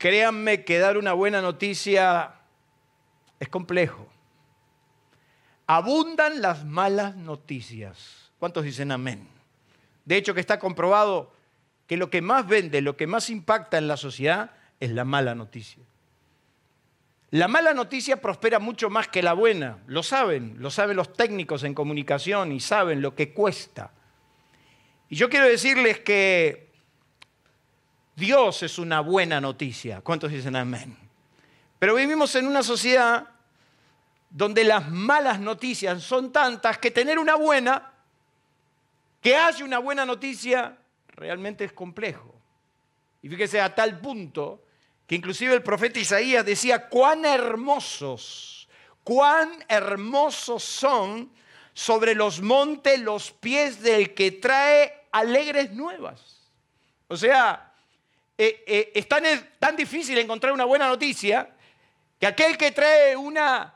créanme que dar una buena noticia es complejo. Abundan las malas noticias. ¿Cuántos dicen amén? De hecho, que está comprobado que lo que más vende, lo que más impacta en la sociedad es la mala noticia. La mala noticia prospera mucho más que la buena, lo saben, lo saben los técnicos en comunicación y saben lo que cuesta. Y yo quiero decirles que Dios es una buena noticia. ¿Cuántos dicen amén? Pero vivimos en una sociedad donde las malas noticias son tantas que tener una buena que haya una buena noticia realmente es complejo. Y fíjese a tal punto que inclusive el profeta Isaías decía, cuán hermosos, cuán hermosos son sobre los montes los pies del que trae alegres nuevas. O sea, eh, eh, es tan, difícil encontrar una buena noticia que aquel que trae una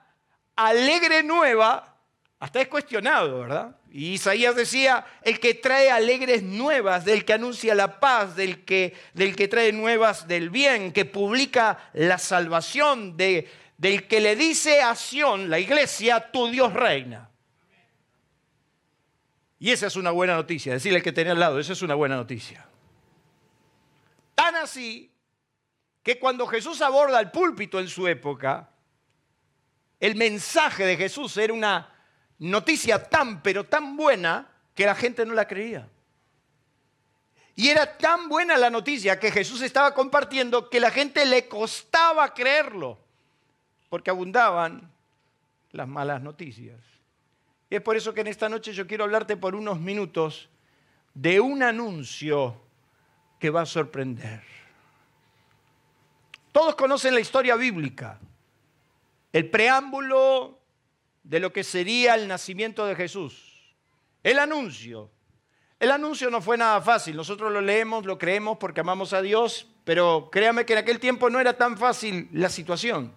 alegre nueva hasta es cuestionado, ¿verdad? Y Isaías decía, el que trae alegres nuevas, del que anuncia la paz, del que, del que trae nuevas del bien, que publica la salvación, de, del que le dice a Sión, la iglesia, tu Dios reina. Y esa es una buena noticia, decirle al que tenía al lado, esa es una buena noticia. Tan así que cuando Jesús aborda el púlpito en su época, el mensaje de Jesús era una noticia tan, pero tan buena que la gente no la creía. Y era tan buena la noticia que Jesús estaba compartiendo que la gente le costaba creerlo, porque abundaban las malas noticias. Y es por eso que en esta noche yo quiero hablarte por unos minutos de un anuncio que va a sorprender. Todos conocen la historia bíblica, el preámbulo de lo que sería el nacimiento de Jesús. El anuncio. El anuncio no fue nada fácil. Nosotros lo leemos, lo creemos porque amamos a Dios, pero créame que en aquel tiempo no era tan fácil la situación.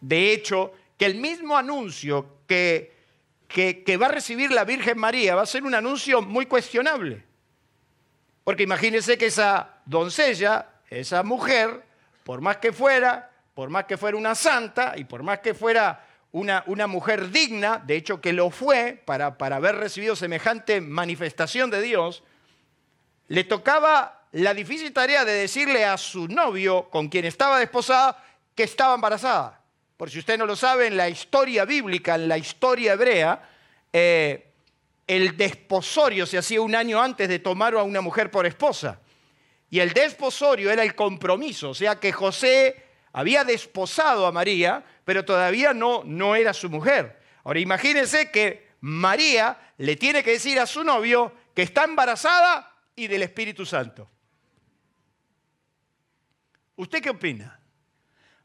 De hecho, que el mismo anuncio que, que, que va a recibir la Virgen María va a ser un anuncio muy cuestionable. Porque imagínense que esa doncella, esa mujer, por más que fuera, por más que fuera una santa y por más que fuera una, mujer digna, de hecho que lo fue para, para haber recibido semejante manifestación de Dios, le tocaba la difícil tarea de decirle a su novio, con quien estaba desposada, que estaba embarazada. Por si usted no lo sabe, en la historia bíblica, en la historia hebrea, eh, el desposorio se hacía un año antes de tomar a una mujer por esposa. Y el desposorio era el compromiso, o sea que José había desposado a María, pero todavía no, no era su mujer. Ahora imagínense que María le tiene que decir a su novio que está embarazada y del Espíritu Santo. ¿Usted qué opina?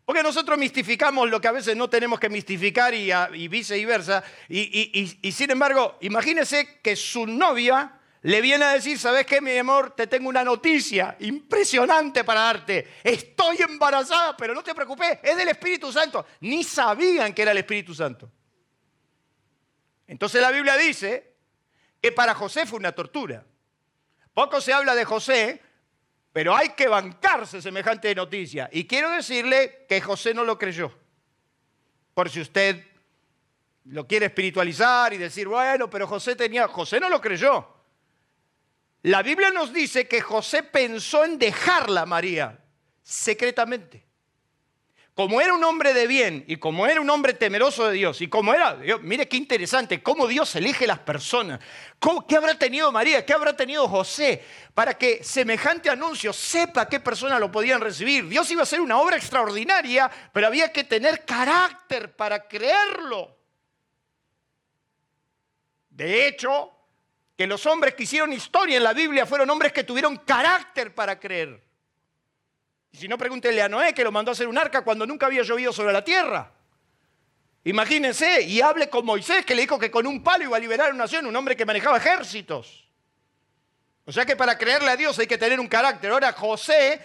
Porque nosotros mistificamos lo que a veces no tenemos que mistificar y, viceversa. Y, y, sin embargo, imagínese que su novia le viene a decir, ¿sabes qué, mi amor? Te tengo una noticia impresionante para darte. Estoy embarazada, pero no te preocupes, es del Espíritu Santo. Ni sabían que era el Espíritu Santo. Entonces la Biblia dice que para José fue una tortura. Poco se habla de José, pero hay que bancarse semejante noticia. Y quiero decirle que José no lo creyó. Por si usted lo quiere espiritualizar y decir, bueno, pero José tenía, José no lo creyó. La Biblia nos dice que José pensó en dejarla a María secretamente. Como era un hombre de bien y como era un hombre temeroso de Dios y como era, mire qué interesante, cómo Dios elige las personas. ¿Qué habrá tenido María? ¿Qué habrá tenido José? Para que semejante anuncio sepa qué personas lo podían recibir. Dios iba a hacer una obra extraordinaria, pero había que tener carácter para creerlo. De hecho, que los hombres que hicieron historia en la Biblia fueron hombres que tuvieron carácter para creer. Y si no, pregúntenle a Noé que lo mandó a hacer un arca cuando nunca había llovido sobre la tierra. Imagínense, y hable con Moisés, que le dijo que con un palo iba a liberar a una nación, un hombre que manejaba ejércitos. O sea que para creerle a Dios hay que tener un carácter. Ahora José,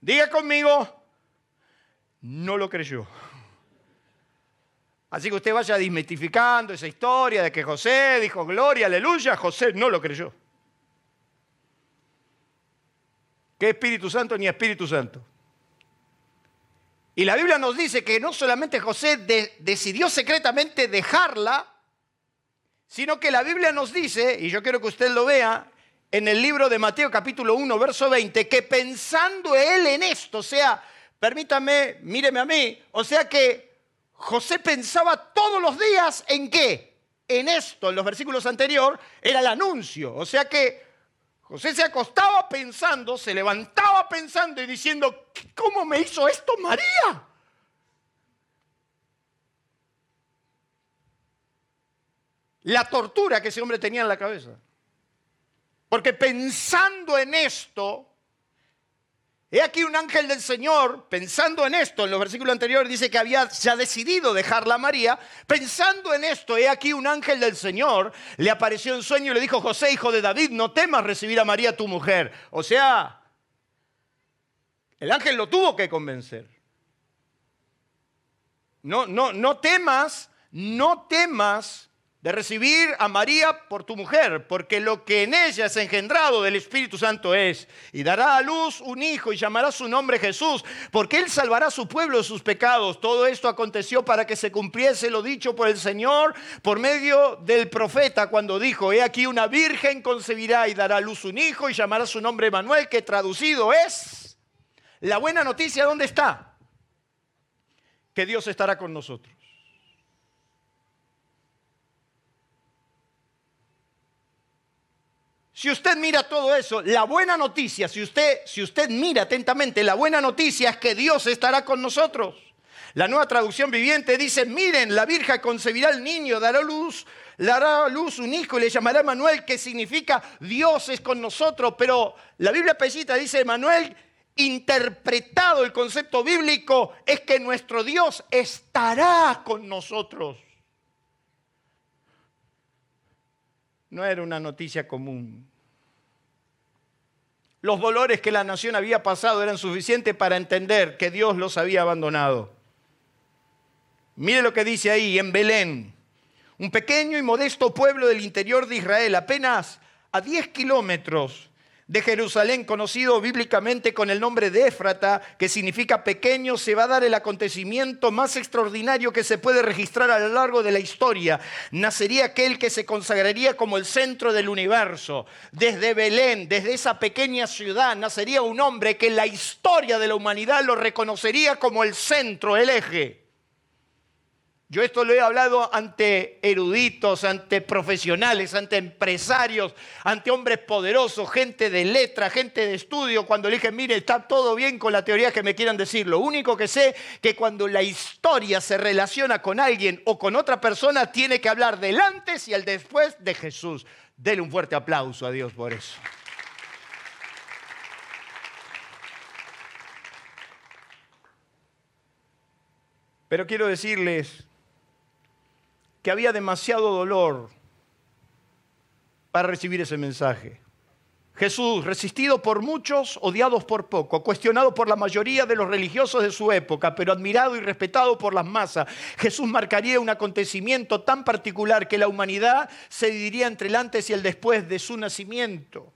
diga conmigo, no lo creyó. Así que usted vaya desmitificando esa historia de que José dijo gloria, aleluya, José no lo creyó. ¿Qué Espíritu Santo ni Espíritu Santo? Y la Biblia nos dice que no solamente José decidió secretamente dejarla, sino que la Biblia nos dice, y yo quiero que usted lo vea, en el libro de Mateo capítulo 1, verso 20, que pensando él en esto, o sea, permítame, míreme a mí, o sea que José pensaba todos los días en qué? En esto, en los versículos anteriores, era el anuncio, o sea que José se acostaba pensando, se levantaba pensando y diciendo, ¿cómo me hizo esto María? La tortura que ese hombre tenía en la cabeza. Porque pensando en esto, He aquí un ángel del Señor, pensando en esto, en los versículos anteriores dice que había ya decidido dejarla a María, pensando en esto, he aquí un ángel del Señor le apareció en sueño y le dijo, José, hijo de David, no temas recibir a María tu mujer. O sea, el ángel lo tuvo que convencer. No, no, no temas, no temas de recibir a María por tu mujer, porque lo que en ella es engendrado del Espíritu Santo es, y dará a luz un hijo y llamará su nombre Jesús, porque él salvará a su pueblo de sus pecados. Todo esto aconteció para que se cumpliese lo dicho por el Señor por medio del profeta cuando dijo, he aquí una virgen concebirá y dará a luz un hijo y llamará su nombre Manuel, que traducido es, la buena noticia, ¿dónde está? Que Dios estará con nosotros. Si usted mira todo eso, la buena noticia, si usted, si usted mira atentamente, la buena noticia es que Dios estará con nosotros. La nueva traducción viviente dice, miren, la Virgen concebirá al niño, dará luz, a luz un hijo y le llamará Manuel, que significa Dios es con nosotros. Pero la Biblia pesita dice, Manuel, interpretado el concepto bíblico, es que nuestro Dios estará con nosotros. no era una noticia común. Los dolores que la nación había pasado eran suficientes para entender que Dios los había abandonado. Mire lo que dice ahí, en Belén, un pequeño y modesto pueblo del interior de Israel, apenas a 10 kilómetros de Jerusalén, conocido bíblicamente con el nombre de Éfrata, que significa pequeño, se va a dar el acontecimiento más extraordinario que se puede registrar a lo largo de la historia. Nacería aquel que se consagraría como el centro del universo. Desde Belén, desde esa pequeña ciudad, nacería un hombre que la historia de la humanidad lo reconocería como el centro, el eje. Yo esto lo he hablado ante eruditos, ante profesionales, ante empresarios, ante hombres poderosos, gente de letra, gente de estudio, cuando le dije, mire, está todo bien con la teoría que me quieran decir. Lo único que sé que cuando la historia se relaciona con alguien o con otra persona, tiene que hablar del antes y el después de Jesús. Dele un fuerte aplauso a Dios por eso. Pero quiero decirles que había demasiado dolor para recibir ese mensaje. Jesús, resistido por muchos, odiado por pocos, cuestionado por la mayoría de los religiosos de su época, pero admirado y respetado por las masas. Jesús marcaría un acontecimiento tan particular que la humanidad se dividiría entre el antes y el después de su nacimiento.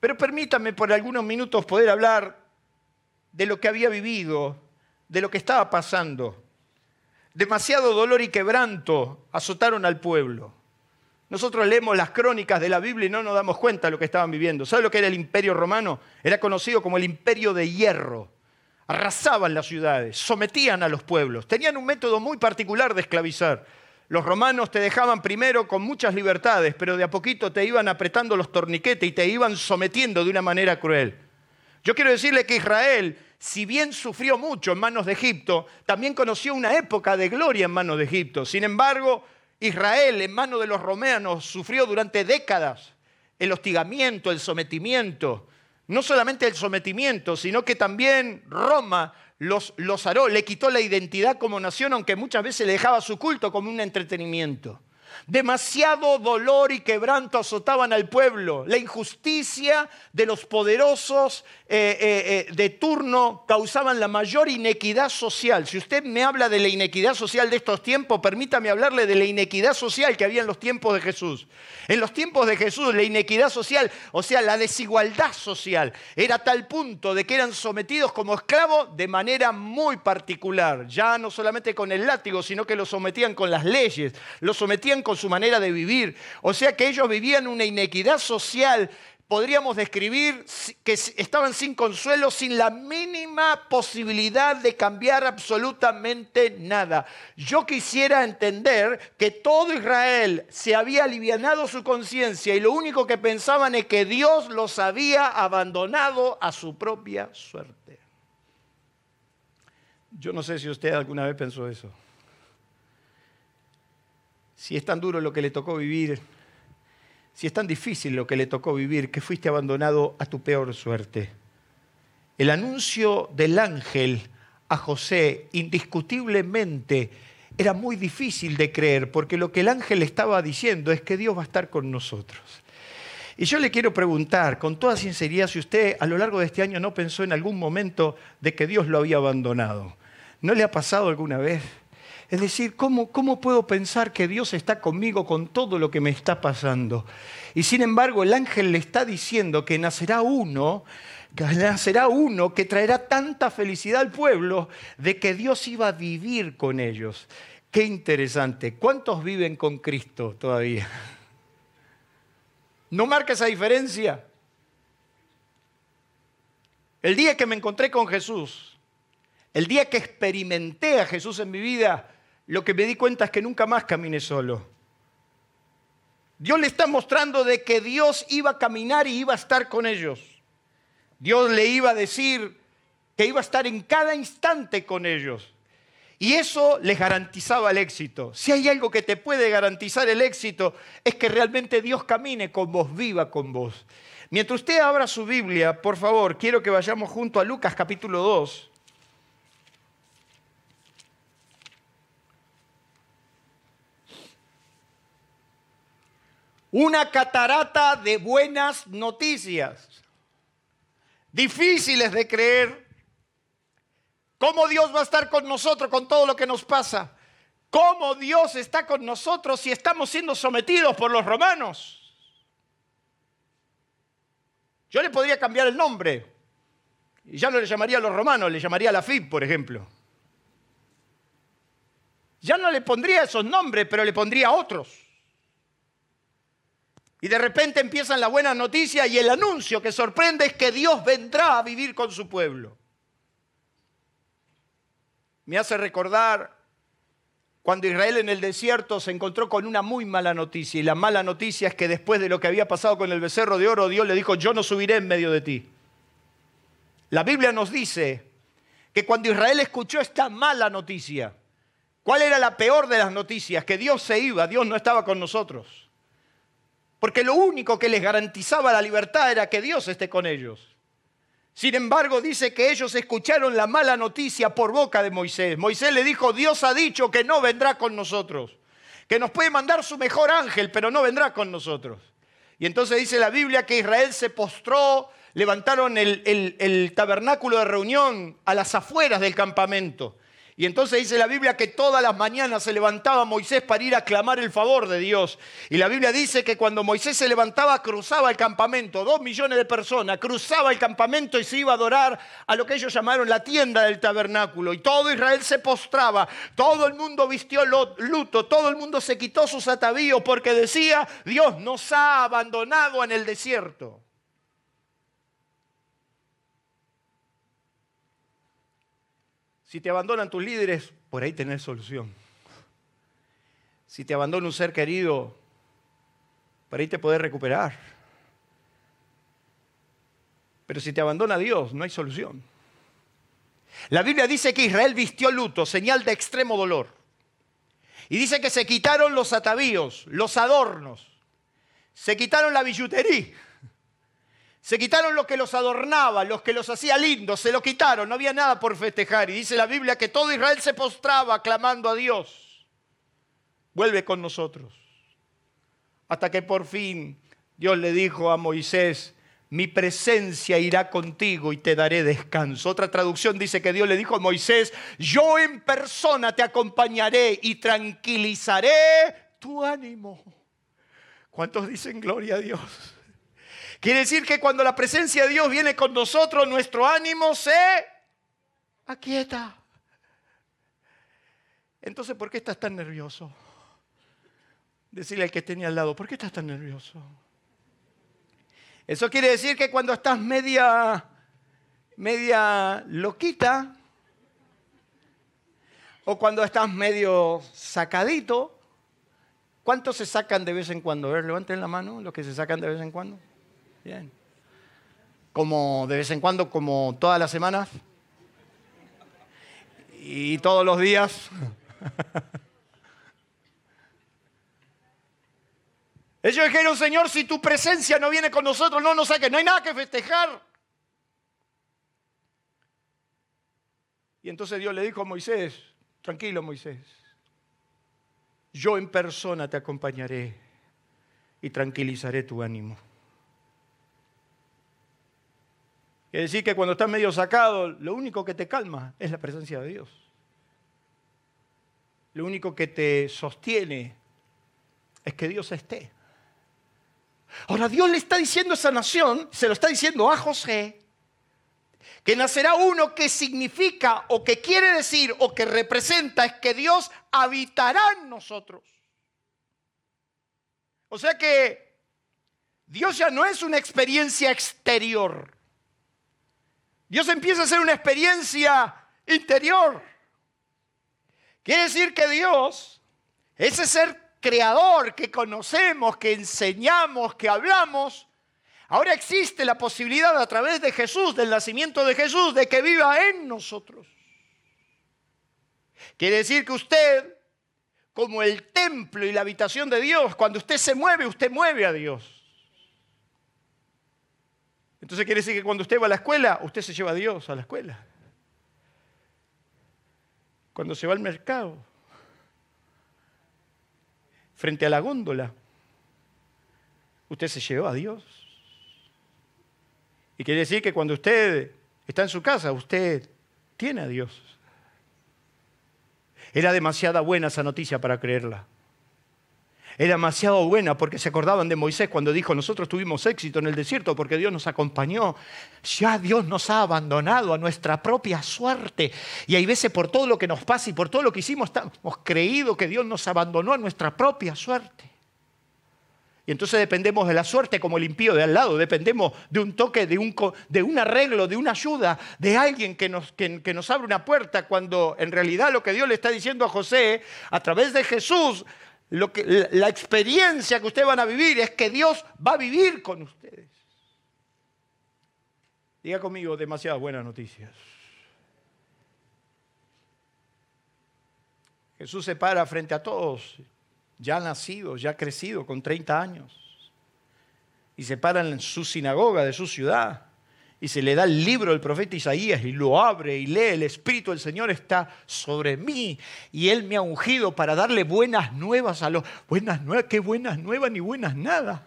Pero permítame por algunos minutos poder hablar de lo que había vivido, de lo que estaba pasando demasiado dolor y quebranto azotaron al pueblo. Nosotros leemos las crónicas de la Biblia y no nos damos cuenta de lo que estaban viviendo. ¿Sabe lo que era el imperio romano? Era conocido como el imperio de hierro. Arrasaban las ciudades, sometían a los pueblos. Tenían un método muy particular de esclavizar. Los romanos te dejaban primero con muchas libertades, pero de a poquito te iban apretando los torniquetes y te iban sometiendo de una manera cruel. Yo quiero decirle que Israel si bien sufrió mucho en manos de Egipto, también conoció una época de gloria en manos de Egipto. Sin embargo, Israel en manos de los romanos sufrió durante décadas el hostigamiento, el sometimiento no solamente el sometimiento, sino que también Roma los, los aró, le quitó la identidad como nación, aunque muchas veces le dejaba su culto como un entretenimiento. Demasiado dolor y quebranto azotaban al pueblo. La injusticia de los poderosos eh, eh, eh, de turno causaban la mayor inequidad social. Si usted me habla de la inequidad social de estos tiempos, permítame hablarle de la inequidad social que había en los tiempos de Jesús. En los tiempos de Jesús, la inequidad social, o sea, la desigualdad social, era tal punto de que eran sometidos como esclavos de manera muy particular. Ya no solamente con el látigo, sino que los sometían con las leyes, los sometían con su manera de vivir. O sea que ellos vivían una inequidad social podríamos describir que estaban sin consuelo, sin la mínima posibilidad de cambiar absolutamente nada. Yo quisiera entender que todo Israel se había alivianado su conciencia y lo único que pensaban es que Dios los había abandonado a su propia suerte. Yo no sé si usted alguna vez pensó eso. Si es tan duro lo que le tocó vivir, si es tan difícil lo que le tocó vivir, que fuiste abandonado a tu peor suerte. El anuncio del ángel a José indiscutiblemente era muy difícil de creer, porque lo que el ángel estaba diciendo es que Dios va a estar con nosotros. Y yo le quiero preguntar con toda sinceridad si usted a lo largo de este año no pensó en algún momento de que Dios lo había abandonado. ¿No le ha pasado alguna vez? Es decir, ¿cómo, ¿cómo puedo pensar que Dios está conmigo con todo lo que me está pasando? Y sin embargo, el ángel le está diciendo que nacerá uno que nacerá uno que traerá tanta felicidad al pueblo de que Dios iba a vivir con ellos. Qué interesante. ¿Cuántos viven con Cristo todavía? ¿No marca esa diferencia? El día que me encontré con Jesús, el día que experimenté a Jesús en mi vida, lo que me di cuenta es que nunca más caminé solo. Dios le está mostrando de que Dios iba a caminar y iba a estar con ellos. Dios le iba a decir que iba a estar en cada instante con ellos. Y eso les garantizaba el éxito. Si hay algo que te puede garantizar el éxito, es que realmente Dios camine con vos, viva con vos. Mientras usted abra su Biblia, por favor, quiero que vayamos junto a Lucas capítulo 2. Una catarata de buenas noticias, difíciles de creer. ¿Cómo Dios va a estar con nosotros con todo lo que nos pasa? ¿Cómo Dios está con nosotros si estamos siendo sometidos por los romanos? Yo le podría cambiar el nombre. Ya no le llamaría a los romanos, le llamaría a la FIB, por ejemplo. Ya no le pondría esos nombres, pero le pondría otros. Y de repente empiezan la buena noticia y el anuncio que sorprende es que Dios vendrá a vivir con su pueblo. Me hace recordar cuando Israel en el desierto se encontró con una muy mala noticia. Y la mala noticia es que después de lo que había pasado con el becerro de oro, Dios le dijo, yo no subiré en medio de ti. La Biblia nos dice que cuando Israel escuchó esta mala noticia, ¿cuál era la peor de las noticias? Que Dios se iba, Dios no estaba con nosotros. Porque lo único que les garantizaba la libertad era que Dios esté con ellos. Sin embargo, dice que ellos escucharon la mala noticia por boca de Moisés. Moisés le dijo, Dios ha dicho que no vendrá con nosotros, que nos puede mandar su mejor ángel, pero no vendrá con nosotros. Y entonces dice la Biblia que Israel se postró, levantaron el, el tabernáculo de reunión a las afueras del campamento. Y entonces dice la Biblia que todas las mañanas se levantaba Moisés para ir a clamar el favor de Dios. Y la Biblia dice que cuando Moisés se levantaba, cruzaba el campamento, dos millones de personas, cruzaba el campamento y se iba a adorar a lo que ellos llamaron la tienda del tabernáculo. Y todo Israel se postraba, todo el mundo vistió luto, todo el mundo se quitó sus atavíos porque decía, Dios nos ha abandonado en el desierto. Si te abandonan tus líderes, por ahí tenés solución. Si te abandona un ser querido, por ahí te podés recuperar. Pero si te abandona Dios, no hay solución. La Biblia dice que Israel vistió luto, señal de extremo dolor. Y dice que se quitaron los atavíos, los adornos, se quitaron la billutería, Se quitaron lo que los adornaba, los que los hacía lindos, se lo quitaron, no había nada por festejar. Y dice la Biblia que todo Israel se postraba clamando a Dios. Vuelve con nosotros. Hasta que por fin Dios le dijo a Moisés, mi presencia irá contigo y te daré descanso. Otra traducción dice que Dios le dijo a Moisés, yo en persona te acompañaré y tranquilizaré tu ánimo. ¿Cuántos dicen gloria a Dios? Quiere decir que cuando la presencia de Dios viene con nosotros, nuestro ánimo se aquieta. Entonces, ¿por qué estás tan nervioso? Decirle al que tenía al lado, ¿por qué estás tan nervioso? Eso quiere decir que cuando estás media, media loquita, o cuando estás medio sacadito, ¿cuántos se sacan de vez en cuando? A ver, levanten la mano los que se sacan de vez en cuando. Bien. Como de vez en cuando, como todas las semanas. Y todos los días. Ellos dijeron, Señor, si tu presencia no viene con nosotros, no nos saques, no hay nada que festejar. Y entonces Dios le dijo a Moisés, tranquilo Moisés, yo en persona te acompañaré y tranquilizaré tu ánimo. Quiere decir que cuando estás medio sacado, lo único que te calma es la presencia de Dios. Lo único que te sostiene es que Dios esté. Ahora Dios le está diciendo a esa nación, se lo está diciendo a José, que nacerá uno que significa o que quiere decir o que representa es que Dios habitará en nosotros. O sea que Dios ya no es una experiencia exterior. Dios empieza a ser una experiencia interior. Quiere decir que Dios, ese ser creador que conocemos, que enseñamos, que hablamos, ahora existe la posibilidad a través de Jesús, del nacimiento de Jesús, de que viva en nosotros. Quiere decir que usted, como el templo y la habitación de Dios, cuando usted se mueve, usted mueve a Dios. Entonces quiere decir que cuando usted va a la escuela, usted se lleva a Dios a la escuela. Cuando se va al mercado, frente a la góndola, usted se llevó a Dios. Y quiere decir que cuando usted está en su casa, usted tiene a Dios. Era demasiada buena esa noticia para creerla. Era demasiado buena porque se acordaban de Moisés cuando dijo, nosotros tuvimos éxito en el desierto porque Dios nos acompañó. Ya Dios nos ha abandonado a nuestra propia suerte. Y hay veces por todo lo que nos pasa y por todo lo que hicimos, hemos creído que Dios nos abandonó a nuestra propia suerte. Y entonces dependemos de la suerte como el impío de al lado, dependemos de un toque, de un, arreglo, de una ayuda, de alguien que nos, que nos abre una puerta, cuando en realidad lo que Dios le está diciendo a José a través de Jesús lo que, la experiencia que ustedes van a vivir es que Dios va a vivir con ustedes. Diga conmigo demasiadas buenas noticias. Jesús se para frente a todos, ya nacido, ya crecido, con 30 años, y se para en su sinagoga de su ciudad y se le da el libro del profeta Isaías y lo abre y lee, el Espíritu del Señor está sobre mí y Él me ha ungido para darle buenas nuevas a los... Buenas nuevas, qué buenas nuevas ni buenas nada.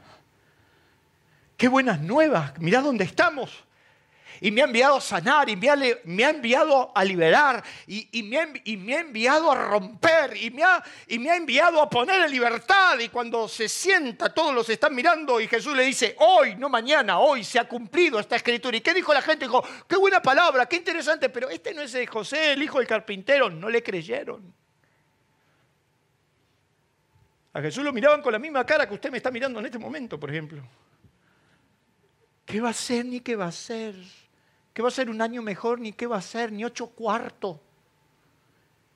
Qué buenas nuevas, mirá dónde estamos y me ha enviado a sanar y me ha, enviado a liberar y, me ha, enviado a romper y me, ha, y me ha enviado a poner en libertad. Y cuando se sienta, todos los están mirando y Jesús le dice, hoy, no mañana, hoy se ha cumplido esta escritura. ¿Y qué dijo la gente? Dijo, qué buena palabra, qué interesante, pero este no es de José, el hijo del carpintero. No le creyeron. A Jesús lo miraban con la misma cara que usted me está mirando en este momento, por ejemplo. ¿Qué va a ser ni qué va a ser? ¿Qué va a ser un año mejor? Ni qué va a ser, ni ocho cuartos.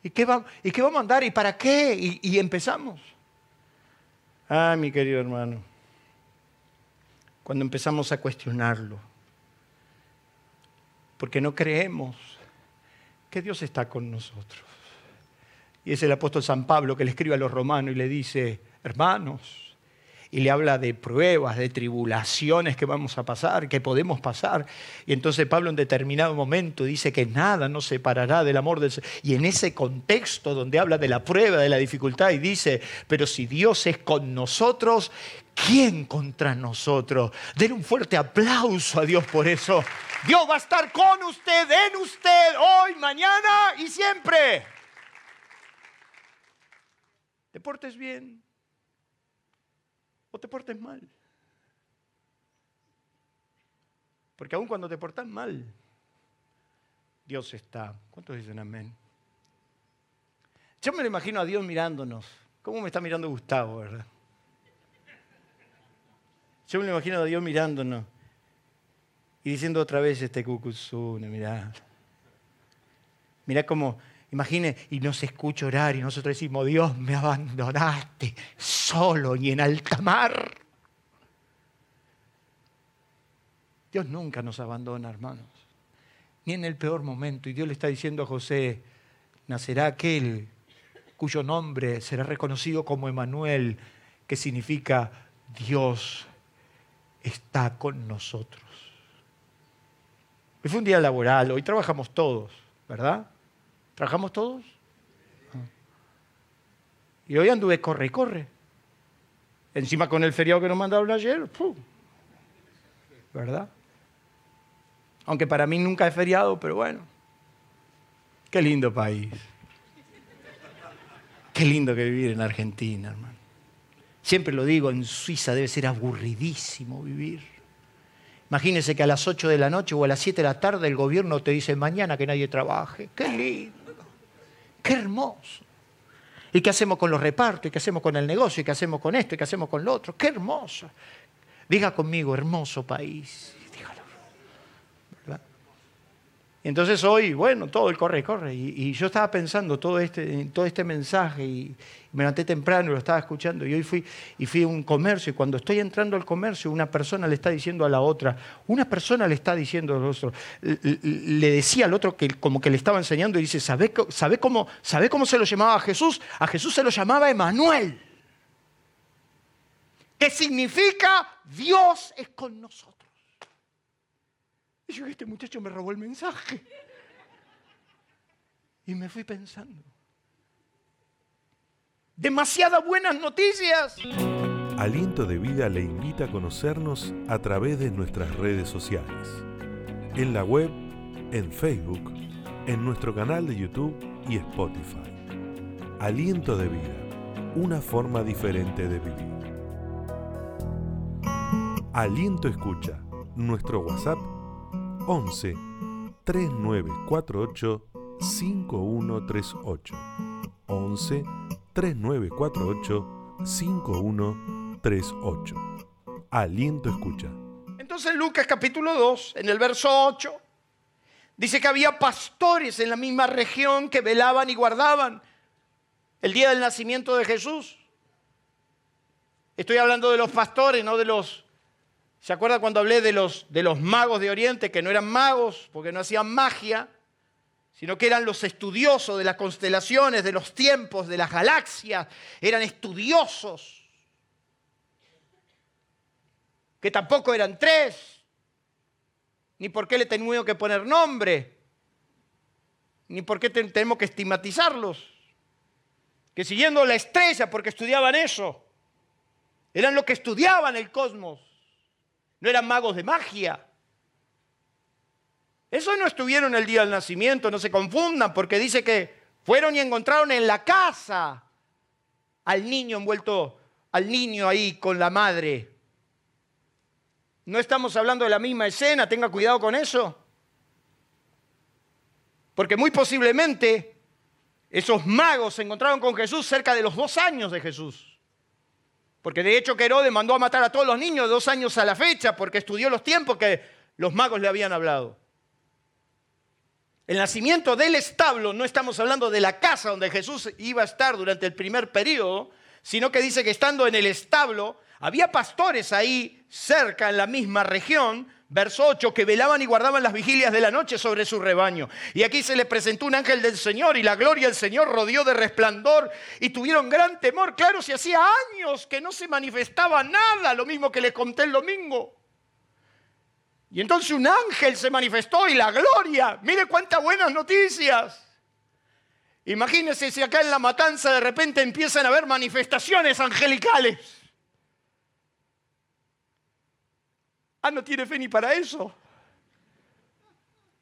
¿Y qué, ¿Y qué vamos a andar? ¿Y para qué? Y, y empezamos. Ah, mi querido hermano, cuando empezamos a cuestionarlo, porque no creemos que Dios está con nosotros. Y es el apóstol San Pablo que le escribe a los romanos y le dice, hermanos, y le habla de pruebas, de tribulaciones que vamos a pasar, que podemos pasar. Y entonces Pablo en determinado momento dice que nada nos separará del amor del Señor. Y en ese contexto donde habla de la prueba, de la dificultad, y dice, pero si Dios es con nosotros, ¿quién contra nosotros? Den un fuerte aplauso a Dios por eso. Dios va a estar con usted, en usted, hoy, mañana y siempre. Te portes bien, o te portes mal. Porque aun cuando te portas mal, Dios está. ¿Cuántos dicen amén? Yo me lo imagino a Dios mirándonos. ¿Cómo me está mirando Gustavo, verdad? Yo me lo imagino a Dios mirándonos y diciendo otra vez este cucuzune, mirá. Mirá cómo, imagine, y nos escucha orar y nosotros decimos, Dios, me abandonaste solo y en alta mar. Dios nunca nos abandona, hermanos, ni en el peor momento. Y Dios le está diciendo a José, nacerá aquel cuyo nombre será reconocido como Emanuel, que significa Dios está con nosotros. Hoy fue un día laboral, hoy trabajamos todos, ¿verdad? ¿Trabajamos todos? Y hoy anduve corre y corre. Encima con el feriado que nos mandaron ayer, ¿verdad? Aunque para mí nunca es feriado, pero bueno. Qué lindo país. Qué lindo que vivir en Argentina, hermano. Siempre lo digo, en Suiza debe ser aburridísimo vivir. Imagínense que a las 8 de la noche o a las 7 de la tarde el gobierno te dice mañana que nadie trabaje. Qué lindo. Qué hermoso. ¿Y qué hacemos con los repartos? ¿Y qué hacemos con el negocio? ¿Y qué hacemos con esto? ¿Y qué hacemos con lo otro? Qué hermoso. Diga conmigo, hermoso país. Entonces hoy, bueno, todo el corre, corre. Y, yo estaba pensando todo este, todo este mensaje y me levanté temprano y lo estaba escuchando. Y hoy fui, y fui a un comercio y cuando estoy entrando al comercio, una persona le está diciendo a la otra, una persona le está diciendo al otro, le decía al otro que como que le estaba enseñando y dice, ¿sabe, sabe, cómo, ¿sabe cómo se lo llamaba a Jesús? A Jesús se lo llamaba Emanuel. ¿Qué significa Dios es con nosotros. Y yo, este muchacho me robó el mensaje. Y me fui pensando. Demasiadas buenas noticias. Aliento de Vida le invita a conocernos a través de nuestras redes sociales. En la web, en Facebook, en nuestro canal de YouTube y Spotify. Aliento de Vida, una forma diferente de vivir. Aliento Escucha, nuestro WhatsApp 11 3948 5138. 11 3948 5138. Aliento escucha. Entonces Lucas capítulo 2, en el verso 8, dice que había pastores en la misma región que velaban y guardaban el día del nacimiento de Jesús. Estoy hablando de los pastores, no de los ¿Se acuerda cuando hablé de los, de los magos de Oriente, que no eran magos porque no hacían magia, sino que eran los estudiosos de las constelaciones, de los tiempos, de las galaxias, eran estudiosos, que tampoco eran tres, ni por qué le tenemos que poner nombre, ni por qué tenemos que estigmatizarlos, que siguiendo la estrella, porque estudiaban eso, eran los que estudiaban el cosmos no eran magos de magia. Eso no estuvieron el día del nacimiento, no se confundan, porque dice que fueron y encontraron en la casa al niño envuelto, al niño ahí con la madre. No estamos hablando de la misma escena, tenga cuidado con eso. Porque muy posiblemente esos magos se encontraron con Jesús cerca de los dos años de Jesús. Porque de hecho que Herodes mandó a matar a todos los niños de dos años a la fecha porque estudió los tiempos que los magos le habían hablado. El nacimiento del establo, no estamos hablando de la casa donde Jesús iba a estar durante el primer periodo, sino que dice que estando en el establo Había pastores ahí cerca, en la misma región, verso 8, que velaban y guardaban las vigilias de la noche sobre su rebaño. Y aquí se les presentó un ángel del Señor y la gloria del Señor rodeó de resplandor y tuvieron gran temor. Claro, si hacía años que no se manifestaba nada, lo mismo que les conté el domingo. Y entonces un ángel se manifestó y la gloria, mire cuántas buenas noticias. Imagínense si acá en la matanza de repente empiezan a haber manifestaciones angelicales. Ah, no tiene fe ni para eso.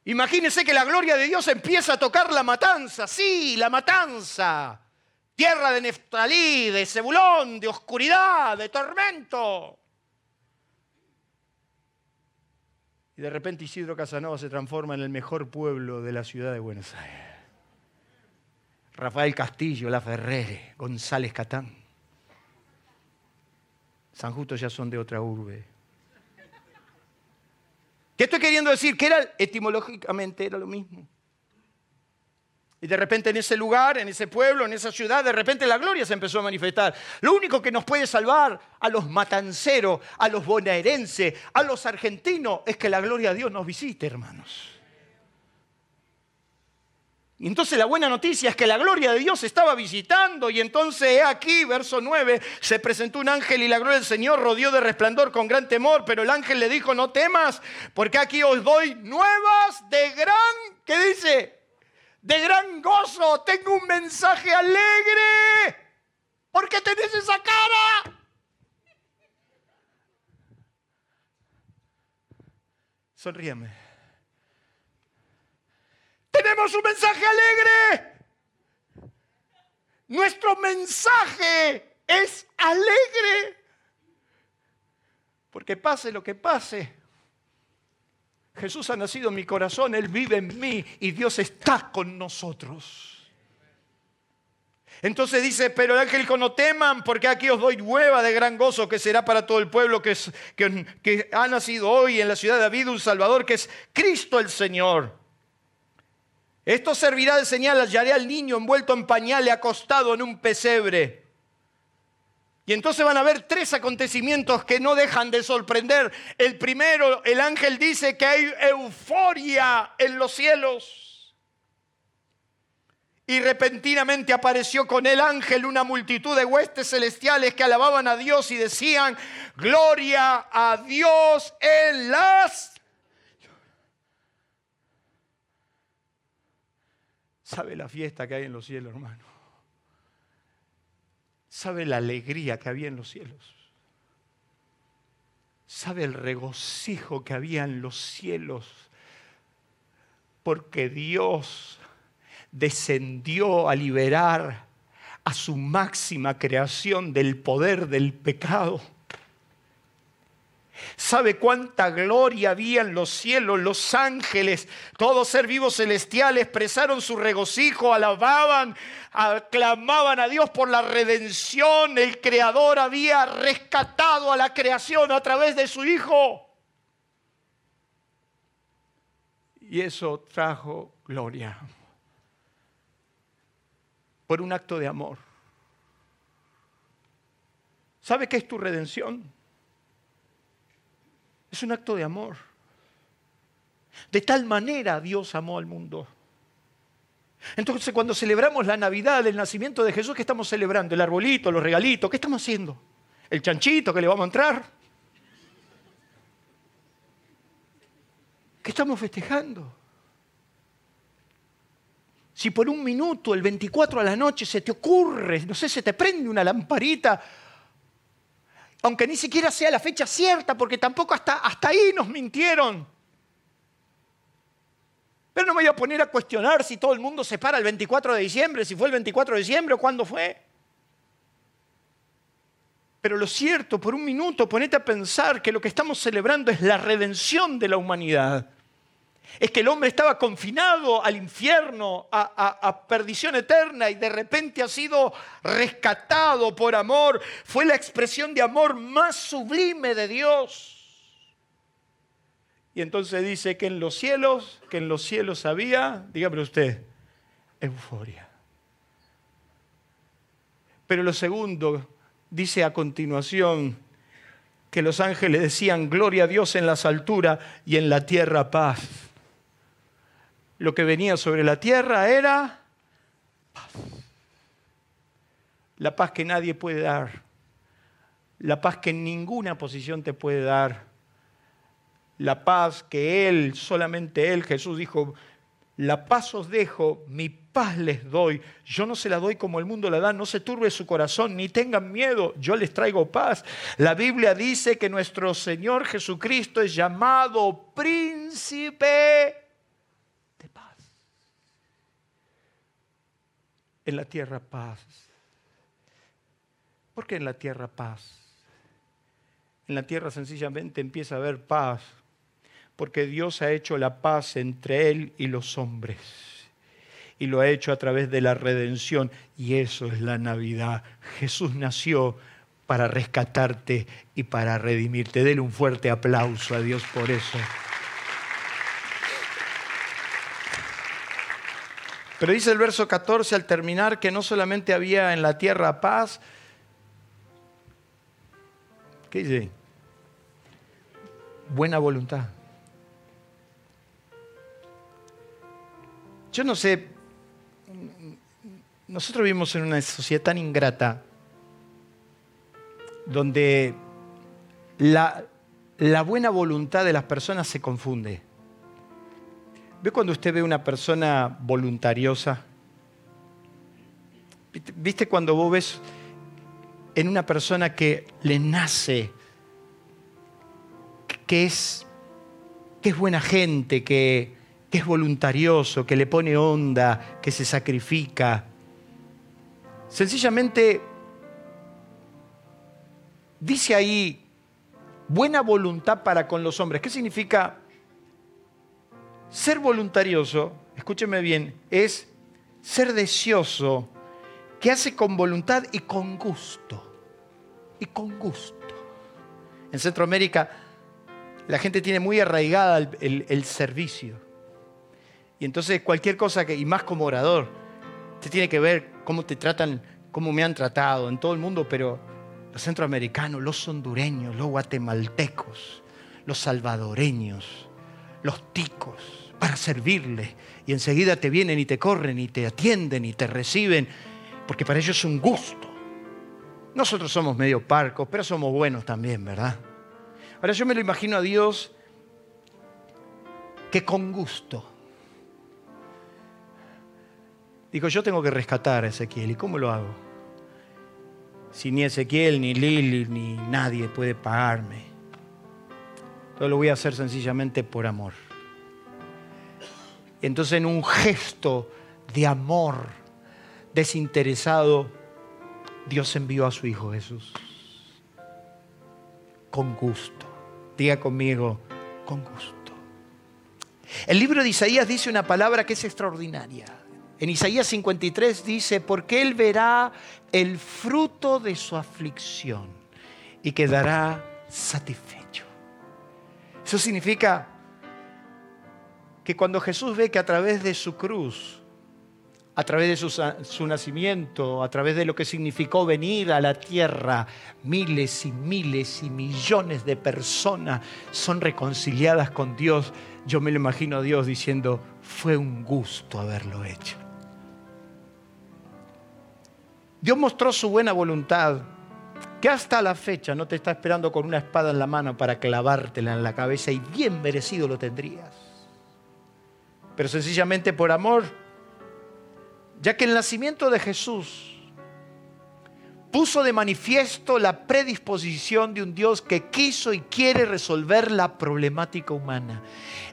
Imagínense que la gloria de Dios empieza a tocar la matanza. Sí, la matanza. Tierra de Neftalí, de Zebulón, de oscuridad, de tormento. Y de repente Isidro Casanova se transforma en el mejor pueblo de la ciudad de Buenos Aires. Rafael Castillo, La Ferrere, González Catán. San Justo ya son de otra urbe. ¿Qué estoy queriendo decir? Que era etimológicamente era lo mismo. Y de repente en ese lugar, en ese pueblo, en esa ciudad, de repente la gloria se empezó a manifestar. Lo único que nos puede salvar a los matanceros, a los bonaerenses, a los argentinos, es que la gloria de Dios nos visite, hermanos. Y entonces la buena noticia es que la gloria de Dios estaba visitando y entonces aquí, verso 9, se presentó un ángel y la gloria del Señor rodeó de resplandor con gran temor, pero el ángel le dijo, no temas, porque aquí os doy nuevas de gran, ¿qué dice? De gran gozo, tengo un mensaje alegre. ¿Por qué tenés esa cara? Sonríame. Mensaje alegre. Nuestro mensaje es alegre. Porque pase lo que pase, Jesús ha nacido en mi corazón, Él vive en mí y Dios está con nosotros. Entonces dice, pero el ángel dijo, no teman, porque aquí os doy nueva de gran gozo, que será para todo el pueblo que, que, que ha nacido hoy en la ciudad de David un Salvador, que es Cristo el Señor. Esto servirá de señal, hallaré al niño envuelto en pañal y acostado en un pesebre. Y entonces van a haber tres acontecimientos que no dejan de sorprender. El primero, el ángel dice que hay euforia en los cielos. Y repentinamente apareció con el ángel una multitud de huestes celestiales que alababan a Dios y decían, gloria a Dios en las ¿Sabe la fiesta que hay en los cielos, hermano? ¿Sabe la alegría que había en los cielos? ¿Sabe el regocijo que había en los cielos? Porque Dios descendió a liberar a su máxima creación del poder del pecado ¿Sabe cuánta gloria había en los cielos? Los ángeles, todo ser vivo celestial expresaron su regocijo, alababan, aclamaban a Dios por la redención. El Creador había rescatado a la creación a través de su Hijo. Y eso trajo gloria por un acto de amor. ¿Sabe qué es tu redención? Es un acto de amor. De tal manera Dios amó al mundo. Entonces cuando celebramos la Navidad, el nacimiento de Jesús, ¿qué estamos celebrando? El arbolito, los regalitos, ¿qué estamos haciendo? El chanchito que le vamos a entrar. ¿Qué estamos festejando? Si por un minuto, el 24 a la noche, se te ocurre, no sé, se te prende una lamparita aunque ni siquiera sea la fecha cierta, porque tampoco hasta, hasta ahí nos mintieron. Pero no me voy a poner a cuestionar si todo el mundo se para el 24 de diciembre, si fue el 24 de diciembre o cuándo fue. Pero lo cierto, por un minuto, ponete a pensar que lo que estamos celebrando es la redención de la humanidad es que el hombre estaba confinado al infierno, a, perdición eterna, y de repente ha sido rescatado por amor. Fue la expresión de amor más sublime de Dios. Y entonces dice que en los cielos, que en los cielos había, dígame usted, euforia. Pero lo segundo, dice a continuación, que los ángeles decían, gloria a Dios en las alturas y en la tierra paz. Lo que venía sobre la tierra era paz. La paz que nadie puede dar. La paz que ninguna posición te puede dar. La paz que Él, solamente Él, Jesús dijo, la paz os dejo, mi paz les doy. Yo no se la doy como el mundo la da. No se turbe su corazón, ni tengan miedo. Yo les traigo paz. La Biblia dice que nuestro Señor Jesucristo es llamado príncipe de paz. En la tierra paz. ¿Por qué en la tierra paz? En la tierra sencillamente empieza a haber paz porque Dios ha hecho la paz entre Él y los hombres. Y lo ha hecho a través de la redención. Y eso es la Navidad. Jesús nació para rescatarte y para redimirte. Dele un fuerte aplauso a Dios por eso. Pero dice el verso 14 al terminar que no solamente había en la tierra paz, ¿qué dice? Buena voluntad. Yo no sé, nosotros vivimos en una sociedad tan ingrata donde la, la buena voluntad de las personas se confunde. ¿Ve cuando usted ve una persona voluntariosa? ¿Viste cuando vos ves en una persona que le nace, que es, que es buena gente, que, que es voluntarioso, que le pone onda, que se sacrifica. Sencillamente dice ahí buena voluntad para con los hombres. ¿Qué significa ser voluntarioso? Escúcheme bien, es ser deseoso, que hace con voluntad y con gusto. Y con gusto. En Centroamérica la gente tiene muy arraigada el, el servicio. Y entonces cualquier cosa que, y más como orador, te tiene que ver cómo te tratan, cómo me han tratado en todo el mundo, pero los centroamericanos, los hondureños, los guatemaltecos, los salvadoreños, los ticos, para servirle. Y enseguida te vienen y te corren y te atienden y te reciben, porque para ellos es un gusto. Nosotros somos medio parcos, pero somos buenos también, ¿verdad? Ahora yo me lo imagino a Dios que con gusto Dijo, yo tengo que rescatar a Ezequiel. ¿Y cómo lo hago? Si ni Ezequiel, ni Lili, ni nadie puede pagarme. Todo lo voy a hacer sencillamente por amor. Entonces en un gesto de amor desinteresado, Dios envió a su Hijo Jesús. Con gusto. Diga conmigo, con gusto. El libro de Isaías dice una palabra que es extraordinaria. En Isaías 53 dice, porque Él verá el fruto de su aflicción y quedará satisfecho. Eso significa que cuando Jesús ve que a través de su cruz, a través de su, su, nacimiento, a través de lo que significó venir a la tierra, miles y miles y millones de personas son reconciliadas con Dios, yo me lo imagino a Dios diciendo, fue un gusto haberlo hecho. Dios mostró su buena voluntad, que hasta la fecha no te está esperando con una espada en la mano para clavártela en la cabeza y bien merecido lo tendrías. Pero sencillamente por amor, ya que el nacimiento de Jesús puso de manifiesto la predisposición de un Dios que quiso y quiere resolver la problemática humana.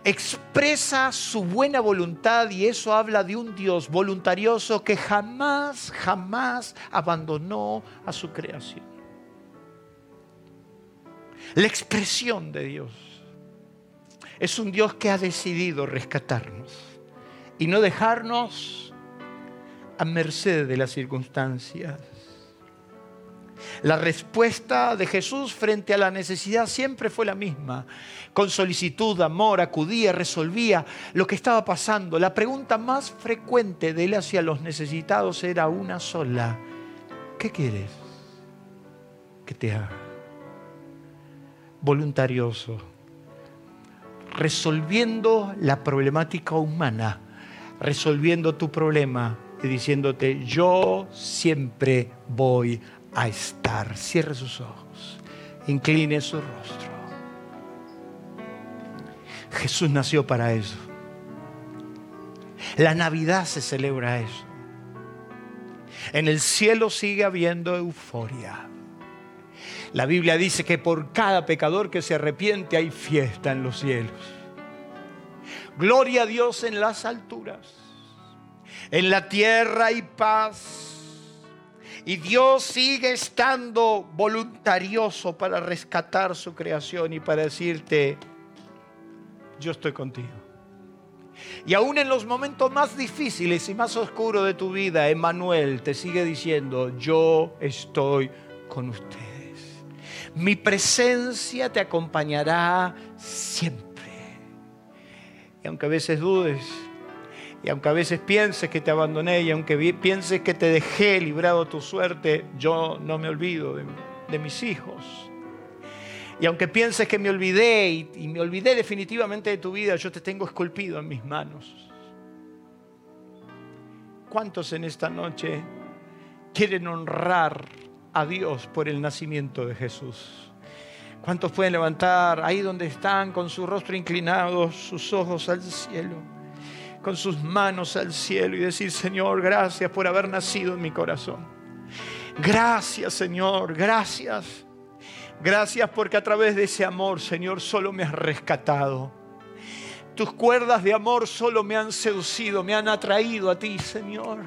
Expresa su buena voluntad y eso habla de un Dios voluntarioso que jamás, jamás abandonó a su creación. La expresión de Dios es un Dios que ha decidido rescatarnos y no dejarnos a merced de las circunstancias la respuesta de Jesús frente a la necesidad siempre fue la misma. Con solicitud, amor, acudía, resolvía lo que estaba pasando. La pregunta más frecuente de él hacia los necesitados era una sola. ¿Qué quieres que te haga? voluntarioso, resolviendo la problemática humana, resolviendo tu problema y diciéndote, yo siempre voy a estar. Cierre sus ojos, incline su rostro. Jesús nació para eso. La Navidad se celebra eso. En el cielo sigue habiendo euforia. La Biblia dice que por cada pecador que se arrepiente hay fiesta en los cielos. Gloria a Dios en las alturas. En la tierra hay paz. Y Dios sigue estando voluntarioso para rescatar su creación y para decirte, yo estoy contigo. Y aún en los momentos más difíciles y más oscuros de tu vida, Emmanuel te sigue diciendo, yo estoy con ustedes. Mi presencia te acompañará siempre. Y aunque a veces dudes, y aunque a veces pienses que te abandoné, y aunque pienses que te dejé librado tu suerte, yo no me olvido de, de mis hijos y aunque pienses que me olvidé y, me olvidé definitivamente de tu vida, yo te tengo esculpido en mis manos. ¿Cuántos en esta noche quieren honrar a Dios por el nacimiento de Jesús? ¿Cuántos pueden levantar ahí donde están con su rostro inclinado, sus ojos al cielo, con sus manos al cielo y decir, Señor, gracias por haber nacido en mi corazón? Gracias, Señor, gracias Gracias porque a través de ese amor, Señor, solo me has rescatado. Tus cuerdas de amor solo me han seducido, me han atraído a ti, Señor.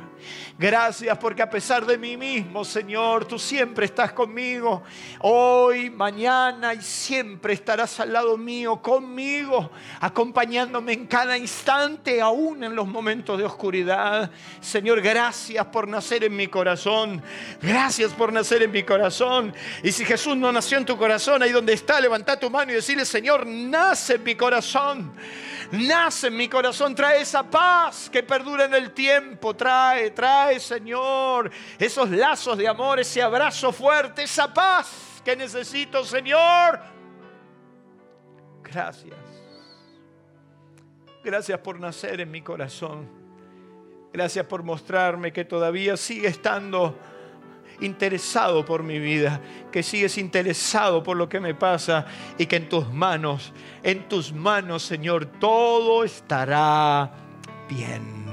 Gracias porque a pesar de mí mismo, Señor, tú siempre estás conmigo. Hoy, mañana y siempre estarás al lado mío, conmigo, acompañándome en cada instante, aún en los momentos de oscuridad. Señor, gracias por nacer en mi corazón. Gracias por nacer en mi corazón. Y si Jesús no nació en tu corazón, ahí donde está, levanta tu mano y decirle, Señor, nace en mi corazón nace en mi corazón, trae esa paz que perdura en el tiempo, trae, trae Señor, esos lazos de amor, ese abrazo fuerte, esa paz que necesito Señor. Gracias. Gracias por nacer en mi corazón. Gracias por mostrarme que todavía sigue estando interesado por mi vida, que sigues interesado por lo que me pasa y que en tus manos, en tus manos, Señor, todo estará bien.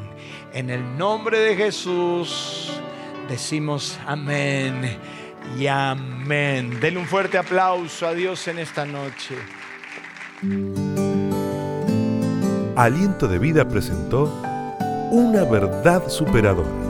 En el nombre de Jesús decimos amén y amén. Denle un fuerte aplauso a Dios en esta noche. Aliento de Vida presentó una verdad superadora.